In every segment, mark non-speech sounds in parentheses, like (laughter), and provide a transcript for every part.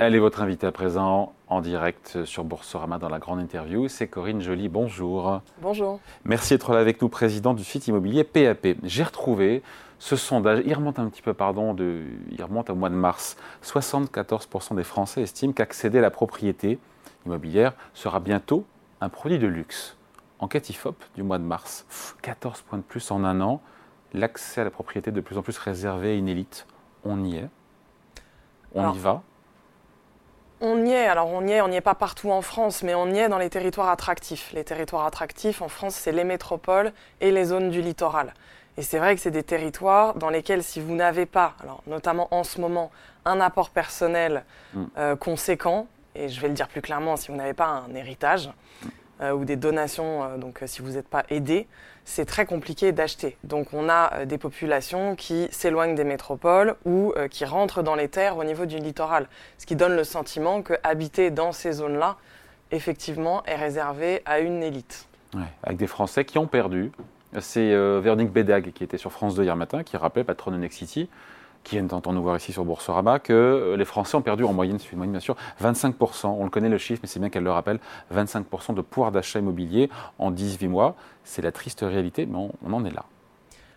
Elle est votre invitée à présent en direct sur Boursorama dans la grande interview. C'est Corinne Joly. Bonjour. Bonjour. Merci d'être là avec nous, président du site immobilier PAP. J'ai retrouvé ce sondage, il remonte un petit peu, pardon, de, il remonte au mois de mars. 74% des Français estiment qu'accéder à la propriété immobilière sera bientôt un produit de luxe. Enquête IFOP du mois de mars. 14 points de plus en un an. L'accès à la propriété de plus en plus réservé à une élite. On y est. On y va. On y est, alors on y est, on n'y est pas partout en France, mais on y est dans les territoires attractifs. Les territoires attractifs en France, c'est les métropoles et les zones du littoral. Et c'est vrai que c'est des territoires dans lesquels si vous n'avez pas, alors notamment en ce moment, un apport personnel mm. euh, conséquent, et je vais le dire plus clairement, si vous n'avez pas un héritage ou des donations, euh, donc si vous n'êtes pas aidé, c'est très compliqué d'acheter. Donc on a euh, des populations qui s'éloignent des métropoles ou euh, qui rentrent dans les terres au niveau du littoral, ce qui donne le sentiment que habiter dans ces zones-là, effectivement, est réservé à une élite. avec des Français qui ont perdu. C'est euh, Bédag qui était sur France 2 hier matin, qui rappelait, patronne de Next City, qui viennent d'entendre nous voir ici sur Boursorama, que euh, les Français ont perdu en moyenne, c'est une moyenne bien sûr, 25%, on le connaît le chiffre, mais c'est bien qu'elle le rappelle, 25% de pouvoir d'achat immobilier en 18 mois. C'est la triste réalité, mais on, en est là.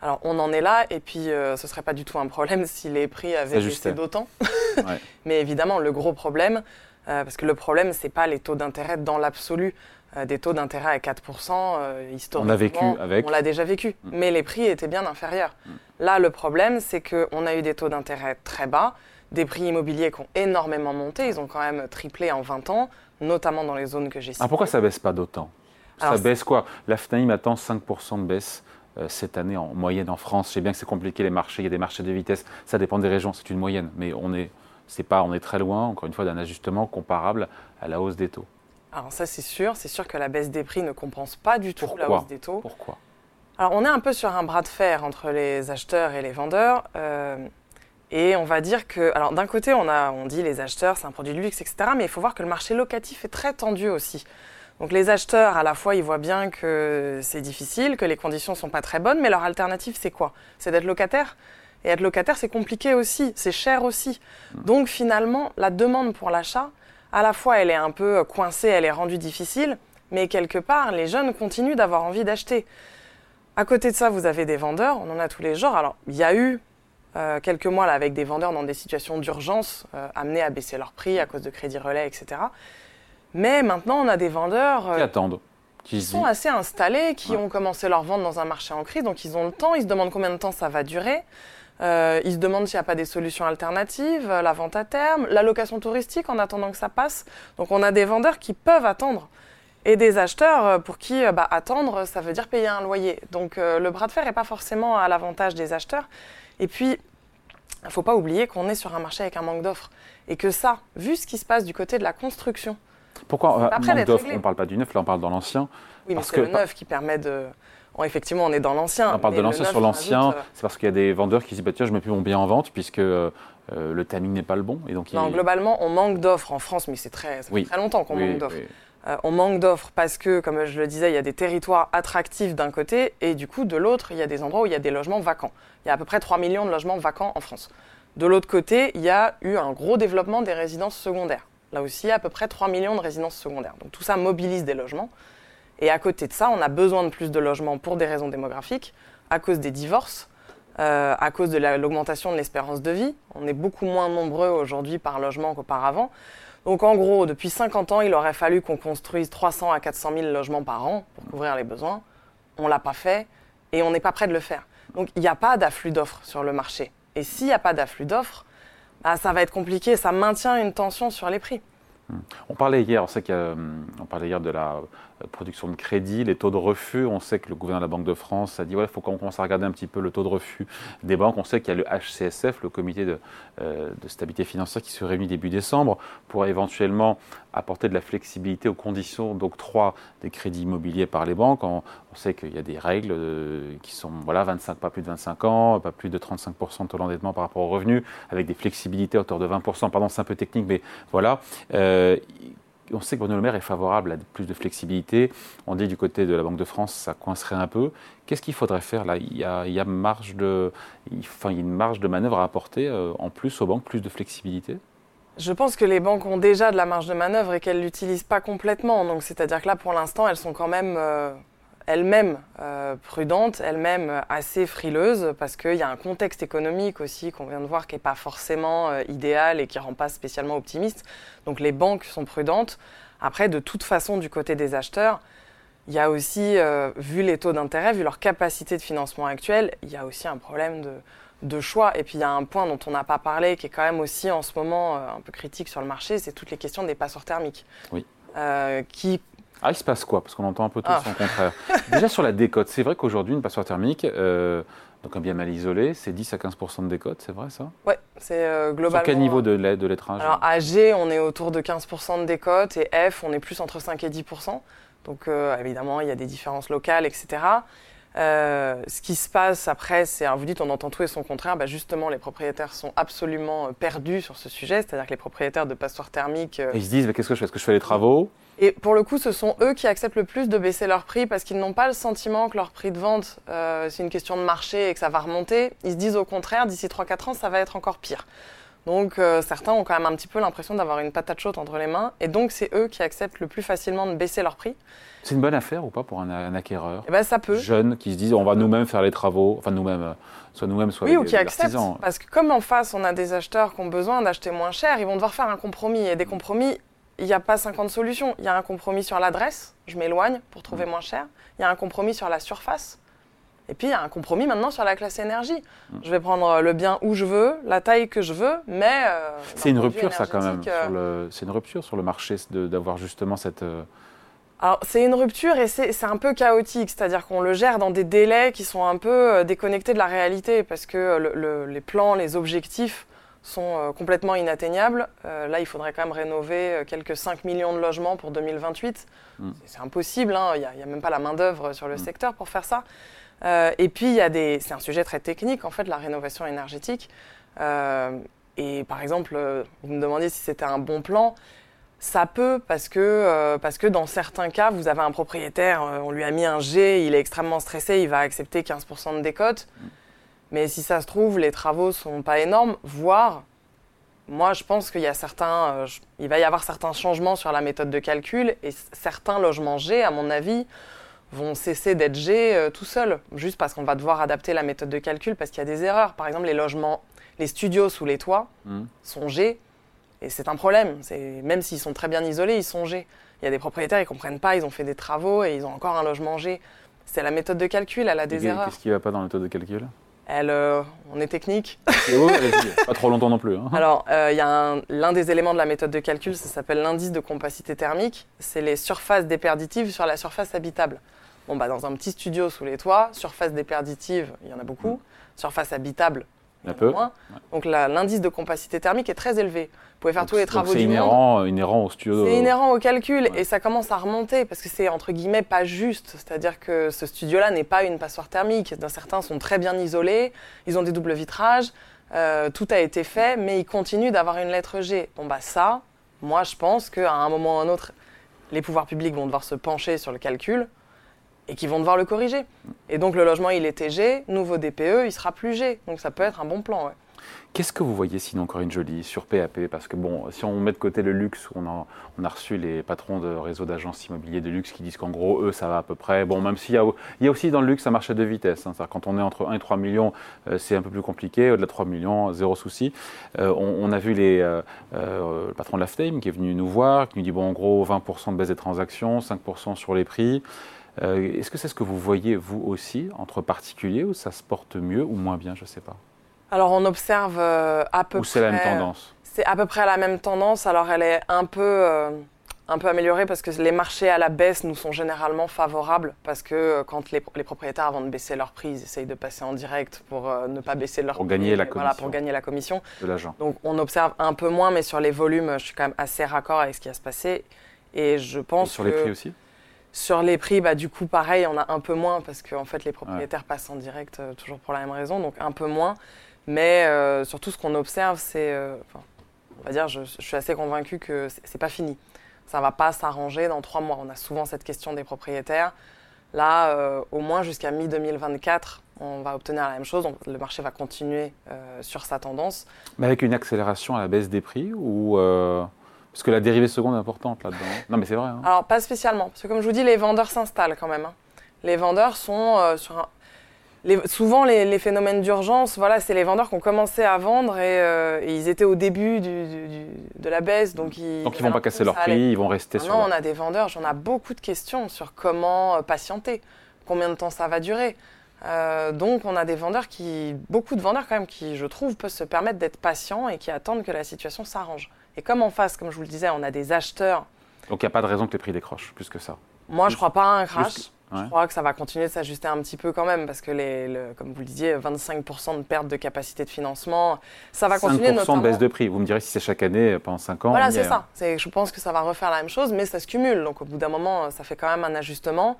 Alors on en est là, et puis euh, ce ne serait pas du tout un problème si les prix avaient baissé d'autant. (laughs) Mais évidemment, le gros problème, euh, parce que le problème, ce n'est pas les taux d'intérêt dans l'absolu. Euh, des taux d'intérêt à 4%, euh, historiquement. On l'a vécu avec. On l'a déjà vécu, mm. mais les prix étaient bien inférieurs. Mm. Là, le problème, c'est qu'on a eu des taux d'intérêt très bas, des prix immobiliers qui ont énormément monté, ils ont quand même triplé en 20 ans, notamment dans les zones que j'ai citées. Ah, pourquoi ça baisse pas d'autant? Ça baisse quoi? La FNAIM attend 5% de baisse euh, cette année en moyenne en France. Je sais bien que c'est compliqué les marchés, il y a des marchés de vitesse, ça dépend des régions, c'est une moyenne, mais on est, pas, on est très loin, encore une fois, d'un ajustement comparable à la hausse des taux. Alors ça c'est sûr, c'est sûr que la baisse des prix ne compense pas du tout la hausse des taux. Pourquoi Alors on est un peu sur un bras de fer entre les acheteurs et les vendeurs. Euh, et on va dire que, alors d'un côté on, a, on dit les acheteurs c'est un produit de luxe, etc. Mais il faut voir que le marché locatif est très tendu aussi. Donc les acheteurs, à la fois, ils voient bien que c'est difficile, que les conditions ne sont pas très bonnes, mais leur alternative, c'est quoi? C'est d'être locataire. Et être locataire, c'est compliqué aussi, c'est cher aussi. Hmm. Donc finalement, la demande pour l'achat, à la fois elle est un peu coincée, elle est rendue difficile, mais quelque part, les jeunes continuent d'avoir envie d'acheter. À côté de ça, vous avez des vendeurs, on en a tous les genres. Alors, il y a eu euh, quelques mois là, avec des vendeurs dans des situations d'urgence euh, amenés à baisser leur prix à cause de crédits relais, etc. Mais maintenant, on a des vendeurs euh, qui attendent. Qui, sont assez installés, qui ont commencé leur vente dans un marché en crise, donc ils ont le temps, ils se demandent combien de temps ça va durer. Euh, ils se demandent s'il n'y a pas des solutions alternatives, la vente à terme, la location touristique en attendant que ça passe. Donc on a des vendeurs qui peuvent attendre et des acheteurs euh, pour qui euh, bah, attendre, ça veut dire payer un loyer. Donc le bras de fer n'est pas forcément à l'avantage des acheteurs. Et puis, il ne faut pas oublier qu'on est sur un marché avec un manque d'offres. Et que ça, vu ce qui se passe du côté de la construction. Pourquoi manque d'offres On ne parle pas du neuf, là on parle dans l'ancien. Oui, mais c'est le neuf qui permet de effectivement, on est dans l'ancien. On parle de l'ancien sur l'ancien, euh, c'est parce qu'il y a des vendeurs qui disent bah, tiens, je mets plus mon bien en vente puisque euh, euh, le timing n'est pas le bon. Et donc, non, globalement, on manque d'offres en France, mais c'est très, ça fait très longtemps qu'on manque d'offres. on manque d'offres parce que, comme je le disais, il y a des territoires attractifs d'un côté et du coup, de l'autre, il y a des endroits où il y a des logements vacants. Il y a à peu près 3 millions de logements vacants en France. De l'autre côté, il y a eu un gros développement des résidences secondaires. Là aussi, à peu près 3 millions de résidences secondaires. Donc tout ça mobilise des logements. Et à côté de ça, on a besoin de plus de logements pour des raisons démographiques, à cause des divorces, euh, à cause de l'augmentation de l'espérance de vie. On est beaucoup moins nombreux aujourd'hui par logement qu'auparavant. Donc en gros, depuis 50 ans, il aurait fallu qu'on construise 300 à 400 000 logements par an pour couvrir les besoins. On ne l'a pas fait et on n'est pas prêt de le faire. Donc il n'y a pas d'afflux d'offres sur le marché. Et s'il n'y a pas d'afflux d'offres, bah, ça va être compliqué, ça maintient une tension sur les prix. On parlait hier, on sait on parlait hier de la production de crédit, les taux de refus. On sait que le gouverneur de la Banque de France a dit ouais, il faut qu'on commence à regarder un petit peu le taux de refus des banques. On sait qu'il y a le HCSF, le comité de, euh, stabilité financière, qui se réunit début décembre pour éventuellement apporter de la flexibilité aux conditions d'octroi des crédits immobiliers par les banques. On, sait qu'il y a des règles euh, qui sont voilà 25, pas plus de 25 ans, pas plus de 35% de taux d'endettement par rapport aux revenus, avec des flexibilités à hauteur de 20%. Pardon, c'est un peu technique, mais voilà. Euh, on sait que Bruno Le Maire est favorable à plus de flexibilité. On dit du côté de la Banque de France, ça coincerait un peu. Qu'est-ce qu'il faudrait faire là? Il y, a, une marge de manœuvre à apporter euh, en plus aux banques, plus de flexibilité? Je pense que les banques ont déjà de la marge de manœuvre et qu'elles l'utilisent pas complètement. Donc, c'est-à-dire que là, pour l'instant, elles sont quand même euh, elles-mêmes euh, prudentes, elles-mêmes assez frileuses, parce qu'il y a un contexte économique aussi qu'on vient de voir qui n'est pas forcément euh, idéal et qui rend pas spécialement optimiste. Donc, les banques sont prudentes. Après, de toute façon, du côté des acheteurs, il y a aussi, vu les taux d'intérêt, vu leur capacité de financement actuelle, il y a aussi un problème de de choix. Et puis il y a un point dont on n'a pas parlé, qui est quand même aussi en ce moment euh, un peu critique sur le marché, c'est toutes les questions des passeurs thermiques. Oui. Euh, qui ah, il se passe quoi? Parce qu'on entend un peu tout ah. son contraire. (laughs) Déjà sur la décote, c'est vrai qu'aujourd'hui, une passoire thermique, euh, donc un bien mal isolé, c'est 10 à 15% de décote, c'est vrai ça? Oui, c'est globalement. Sur quel niveau de, de lettrage? Alors à G, on est autour de 15% de décote et F, on est plus entre 5 et 10% Donc évidemment, il y a des différences locales, etc. Euh, ce qui se passe après, c'est, vous dites on entend tout et son contraire, bah justement les propriétaires sont absolument euh, perdus sur ce sujet, c'est-à-dire que les propriétaires de passoires thermiques... Euh, ils se disent qu'est-ce que je fais? Est-ce que je fais les travaux? Et pour le coup, ce sont eux qui acceptent le plus de baisser leur prix parce qu'ils n'ont pas le sentiment que leur prix de vente, c'est une question de marché et que ça va remonter. Ils se disent au contraire, d'ici 3-4 ans, ça va être encore pire. Donc certains ont quand même un petit peu l'impression d'avoir une patate chaude entre les mains, et donc c'est eux qui acceptent le plus facilement de baisser leur prix. C'est une bonne affaire ou pas pour un, acquéreur eh ben, ça peut. Jeune qui se disent on va nous-mêmes faire les travaux, enfin nous-mêmes, euh, soit nous-mêmes, soit oui, ou qui acceptent. Parce que comme en face on a des acheteurs qui ont besoin d'acheter moins cher, ils vont devoir faire un compromis. Et des compromis, il n'y a pas 50 solutions. Il y a un compromis sur l'adresse, je m'éloigne pour trouver mm. moins cher. Il y a un compromis sur la surface. Et puis il y a un compromis maintenant sur la classe énergie. Mm. Je vais prendre le bien où je veux, la taille que je veux, mais. Euh, c'est une rupture, ça, quand même. Euh, c'est une rupture sur le marché d'avoir justement cette. Alors, c'est une rupture et c'est un peu chaotique, c'est-à-dire qu'on le gère dans des délais qui sont un peu euh, déconnectés de la réalité parce que les plans, les objectifs sont euh, complètement inatteignables. Euh, là, il faudrait quand même rénover quelques 5 millions de logements pour 2028. Mm. C'est impossible, hein. il n'y a, même pas la main-d'œuvre sur le mm. secteur pour faire ça. et puis, c'est un sujet très technique, en fait, la rénovation énergétique. et par exemple, vous me demandiez si c'était un bon plan. Ça peut parce que, euh, parce que dans certains cas, vous avez un propriétaire, euh, on lui a mis un G, il est extrêmement stressé, il va accepter 15% de décote. Mais si ça se trouve, les travaux sont pas énormes, voire, moi je pense qu'il y a certains, euh, il va y avoir certains changements sur la méthode de calcul et certains logements G, à mon avis, vont cesser d'être G tout seuls, juste parce qu'on va devoir adapter la méthode de calcul parce qu'il y a des erreurs. Par exemple, les logements, les studios sous les toits mmh. sont G et c'est un problème. Même s'ils sont très bien isolés, ils sont G. Il y a des propriétaires, ils ne comprennent pas, ils ont fait des travaux et ils ont encore un logement G. C'est la méthode de calcul, elle a des erreurs. Qu'est-ce qui va pas dans la méthode de calcul? Elle, euh, on est technique. pas trop longtemps non plus. Hein. Alors, euh, il y a l'un des éléments de la méthode de calcul, ça s'appelle l'indice de compacité thermique. C'est les surfaces déperditives sur la surface habitable. Bon, bah, dans un petit studio sous les toits, surface déperditive, il y en a beaucoup. Mm. Surface habitable, un peu. Moins. Donc l'indice de compacité thermique est très élevé pouvez faire tous les travaux du inhérent, C'est inhérent au studio. C'est inhérent au calcul et ça commence à remonter parce que c'est entre guillemets pas juste. C'est-à-dire que ce studio-là n'est pas une passoire thermique. Certains sont très bien isolés, ils ont des doubles vitrages, euh, tout a été fait, mais ils continuent d'avoir une lettre G. Bon bah ça, moi je pense qu'à un moment ou à un autre, les pouvoirs publics vont devoir se pencher sur le calcul et qu'ils vont devoir le corriger. Et donc le logement il était G, nouveau DPE, il sera plus G. Donc ça peut être un bon plan. Ouais. Qu'est-ce que vous voyez sinon, Corinne Jolie, sur PAP Parce que bon, si on met de côté le luxe, on a, on a reçu les patrons de réseaux d'agences immobiliers de luxe qui disent qu'en gros, eux, ça va à peu près. Bon, même s'il y a, il y a aussi dans le luxe un marché de vitesse. Hein, quand on est entre 1 et 3 millions, euh, c'est un peu plus compliqué. Au-delà de 3 millions, zéro souci. Euh, on, a vu les, euh, le patron de la FTAME qui est venu nous voir, qui nous dit, bon, en gros, 20% de baisse des transactions, 5% sur les prix. Est-ce que c'est ce que vous voyez, vous aussi, entre particuliers, ou ça se porte mieux ou moins bien, je ne sais pas? Alors on observe euh, à peu Ou c'est la même tendance? C'est à peu près la même tendance. Alors elle est un peu, euh, un peu améliorée parce que les marchés à la baisse nous sont généralement favorables parce que euh, quand les, propriétaires avant de baisser leur prix, ils essayent de passer en direct pour ne pas baisser leur pour gagner la commission. Voilà, pour gagner la commission. De l'agent. Donc on observe un peu moins, mais sur les volumes, je suis quand même assez raccord avec ce qui va se passer. Et je pense sur les prix aussi? Sur les prix, bah, du coup, pareil, on a un peu moins parce qu'en fait, les propriétaires passent en direct toujours pour la même raison, donc un peu moins. Mais euh, surtout, ce qu'on observe, c'est. Euh, on va dire, je, suis assez convaincue que c'est pas fini. Ça va pas s'arranger dans trois mois. On a souvent cette question des propriétaires. Là, au moins jusqu'à mi-2024, on va obtenir la même chose. le marché va continuer sur sa tendance. Mais avec une accélération à la baisse des prix ou parce que la dérivée seconde est importante là-dedans. Non, mais c'est vrai. Hein. Alors, pas spécialement. Parce que, comme je vous dis, les vendeurs s'installent quand même. Hein. Les vendeurs sont euh, sur un. souvent, les, phénomènes d'urgence, voilà, c'est les vendeurs qui ont commencé à vendre et, euh, ils étaient au début de la baisse. Donc, ils ne vont pas casser leur prix, ils vont rester sur. Non, on a des vendeurs, j'en ai beaucoup de questions sur comment euh, patienter, combien de temps ça va durer. donc, on a des vendeurs qui, beaucoup de vendeurs quand même, qui, je trouve, peuvent se permettre d'être patients et qui attendent que la situation s'arrange. Et comme en face, comme je vous le disais, on a des acheteurs. Donc il n'y a pas de raison que les prix décrochent plus que ça Moi, je ne crois pas à un crash. Je crois que ça va continuer de s'ajuster un petit peu quand même, parce que, les, comme vous le disiez, 25% de perte de capacité de financement, ça va continuer. 5% de baisse de prix. Vous me direz si c'est chaque année pendant 5 ans. Voilà, c'est ça. Je pense que ça va refaire la même chose, mais ça se cumule. Donc au bout d'un moment, ça fait quand même un ajustement.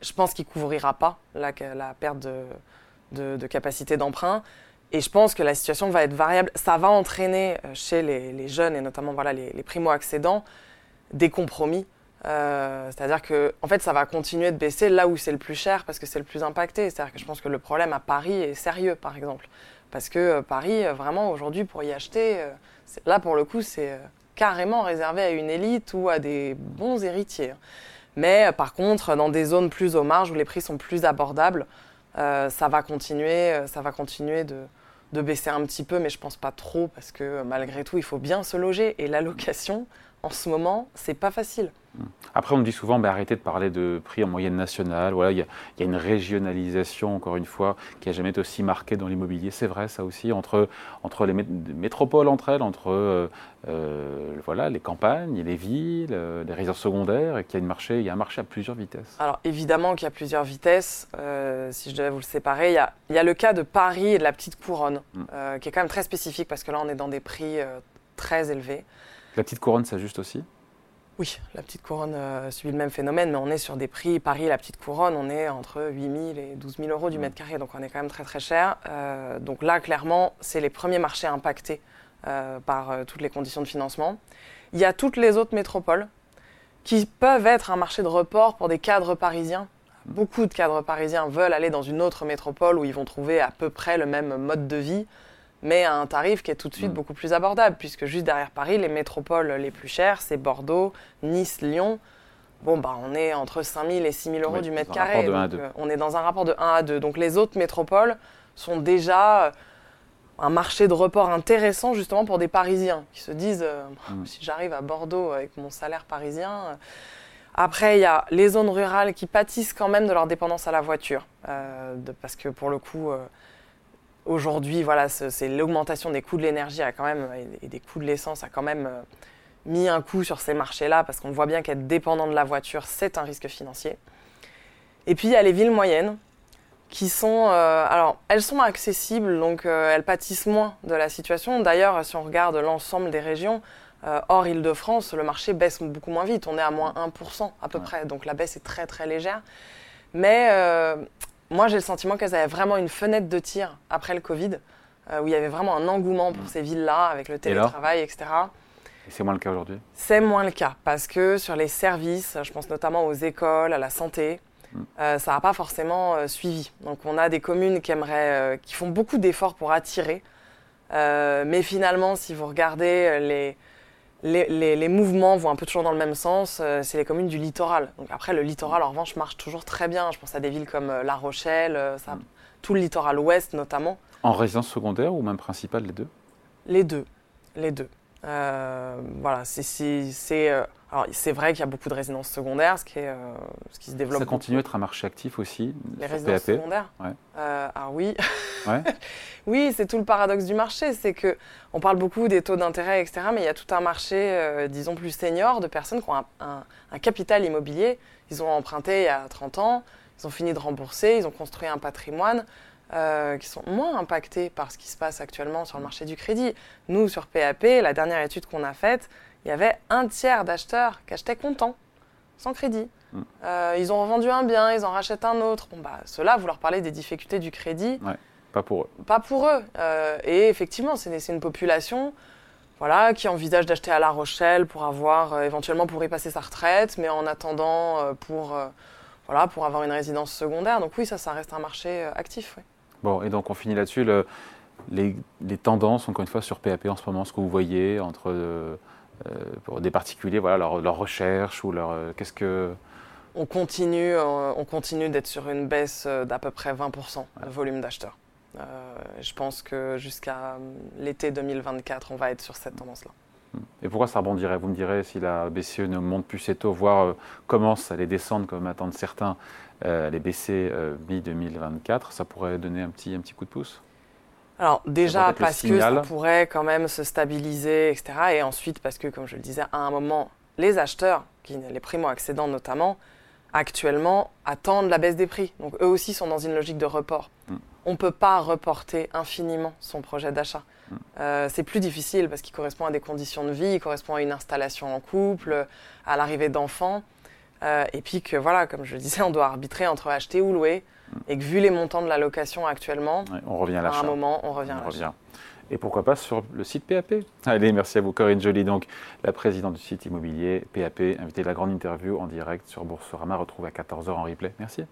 Je pense qu'il ne couvrira pas la, la perte de, de, de capacité d'emprunt. Et je pense que la situation va être variable. Ça va entraîner euh, chez les, jeunes et notamment voilà, les, primo-accédants des compromis. Euh, c'est-à-dire que en fait, ça va continuer de baisser là où c'est le plus cher parce que c'est le plus impacté. C'est-à-dire que je pense que le problème à Paris est sérieux, par exemple. Parce que euh, Paris, vraiment, aujourd'hui, pour y acheter, là, pour le coup, c'est carrément réservé à une élite ou à des bons héritiers. Mais par contre, dans des zones plus aux marges où les prix sont plus abordables, ça va continuer, ça va continuer de, de baisser un petit peu, mais je pense pas trop parce que malgré tout, il faut bien se loger. Et la location, en ce moment, c'est pas facile. Après, on me dit souvent, bah, arrêtez de parler de prix en moyenne nationale. Voilà, il y, a une régionalisation, encore une fois, qui n'a jamais été aussi marquée dans l'immobilier. C'est vrai, ça aussi, entre, entre les métropoles entre elles, entre euh, euh, voilà, les campagnes, les villes, euh, les résidences secondaires, et qu'il y a, une marché, il y a un marché à plusieurs vitesses. Alors, évidemment qu'il y a plusieurs vitesses. si je devais vous le séparer, il y, a, il y, a, le cas de Paris et de la petite couronne, mm. qui est quand même très spécifique parce que là, on est dans des prix très élevés. La petite couronne s'ajuste aussi? Oui, la petite couronne euh, subit le même phénomène, mais on est sur des prix. Paris, la petite couronne, on est entre 8 000 et 12 000 euros du mm. mètre carré, donc on est quand même très très cher. Euh, donc là, clairement, c'est les premiers marchés impactés euh, par toutes les conditions de financement. Il y a toutes les autres métropoles qui peuvent être un marché de report pour des cadres parisiens. Beaucoup de cadres parisiens veulent aller dans une autre métropole où ils vont trouver à peu près le même mode de vie mais à un tarif qui est tout de suite mm. beaucoup plus abordable, puisque juste derrière Paris, les métropoles les plus chères, c'est Bordeaux, Nice, Lyon. Bon, bah, on est entre 5 000 et 6 000 euros du mètre carré. Euh, on est dans un rapport de 1 à 2. Donc les autres métropoles sont déjà euh, un marché de report intéressant justement pour des Parisiens qui se disent euh, (laughs) mm. si j'arrive à Bordeaux avec mon salaire parisien. Après, il y a les zones rurales qui pâtissent quand même de leur dépendance à la voiture, parce que pour le coup, Aujourd'hui, voilà, c'est l'augmentation des coûts de l'énergie a quand même et des coûts de l'essence a quand même euh, mis un coup sur ces marchés-là parce qu'on voit bien qu'être dépendant de la voiture, c'est un risque financier. Et puis il y a les villes moyennes qui sont, euh, alors elles sont accessibles, donc euh, elles pâtissent moins de la situation. D'ailleurs, si on regarde l'ensemble des régions, hors Île-de-France, le marché baisse beaucoup moins vite. On est à moins 1% à peu près, donc la baisse est très très légère. Mais moi, j'ai le sentiment qu'elles avaient vraiment une fenêtre de tir après le Covid, euh, où il y avait vraiment un engouement pour mm. ces villes-là, avec le télétravail, etc. Et c'est moins le cas aujourd'hui? C'est moins le cas, parce que sur les services, je pense notamment aux écoles, à la santé, mm. euh, ça n'a pas forcément euh, suivi. Donc on a des communes qui, aimeraient, qui font beaucoup d'efforts pour attirer, mais finalement, si vous regardez les les, mouvements vont un peu toujours dans le même sens. Euh, c'est les communes du littoral. Donc après, le littoral, en revanche, marche toujours très bien. Je pense à des villes comme euh, La Rochelle, euh, ça, tout le littoral ouest notamment. En résidence secondaire ou même principale, les deux? Les deux. Les deux. Voilà, c'est alors, c'est vrai qu'il y a beaucoup de résidences secondaires, ce qui, est, euh, ce qui se développe. Ça continue à être un marché actif aussi Les résidences secondaires ouais. euh, Ah oui. Ouais. (laughs) oui, c'est tout le paradoxe du marché. C'est que on parle beaucoup des taux d'intérêt, etc. Mais il y a tout un marché, euh, disons, plus senior de personnes qui ont un, un, capital immobilier. Ils ont emprunté il y a 30 ans, ils ont fini de rembourser, ils ont construit un patrimoine. Euh, qui sont moins impactés par ce qui se passe actuellement sur le marché du crédit. Nous, sur PAP, la dernière étude qu'on a faite, il y avait un tiers d'acheteurs qui achetaient comptant, sans crédit. Hmm. Euh, ils ont revendu un bien, ils en rachètent un autre. Bon, bah, ceux-là, vous leur parlez des difficultés du crédit. pas pour eux. Pas pour eux. Euh, et effectivement, c'est une population voilà, qui envisage d'acheter à La Rochelle pour avoir, éventuellement pour y passer sa retraite, mais en attendant, pour voilà, pour avoir une résidence secondaire. Donc oui, ça, ça reste un marché actif. Bon, et donc on finit là-dessus. Les, tendances, encore une fois, sur PAP en ce moment, ce que vous voyez entre pour des particuliers, voilà, leur, leur recherche ou leur. Qu'est-ce que on continue, euh, on continue d'être sur une baisse euh, d'à peu près 20% de volume d'acheteurs. Euh, je pense que jusqu'à l'été 2024, on va être sur cette tendance-là. Et pourquoi ça rebondirait? Vous me direz si la BCE ne monte plus ses taux, voire commence à les descendre comme attendent certains, les baisser mi-2024, ça pourrait donner un petit, un petit coup de pouce? Alors déjà parce que ça pourrait quand même se stabiliser, etc. Et ensuite parce que, comme je le disais, à un moment, les acheteurs, qui, les primo-accédants notamment, actuellement attendent la baisse des prix. Donc eux aussi sont dans une logique de report. Mm. On ne peut pas reporter infiniment son projet d'achat. Mm. Euh, c'est plus difficile parce qu'il correspond à des conditions de vie, il correspond à une installation en couple, à l'arrivée d'enfants. Euh, et puis que voilà, comme je le disais, on doit arbitrer entre acheter ou louer. Mm. Et que vu les montants de la location actuellement, on revient à, à un moment, on revient à l'achat et pourquoi pas sur le site PAP. Allez, merci à vous Corinne Joly, donc la présidente du site immobilier PAP, invitée de la grande interview en direct sur Boursorama, retrouvée à 14h en replay. Merci.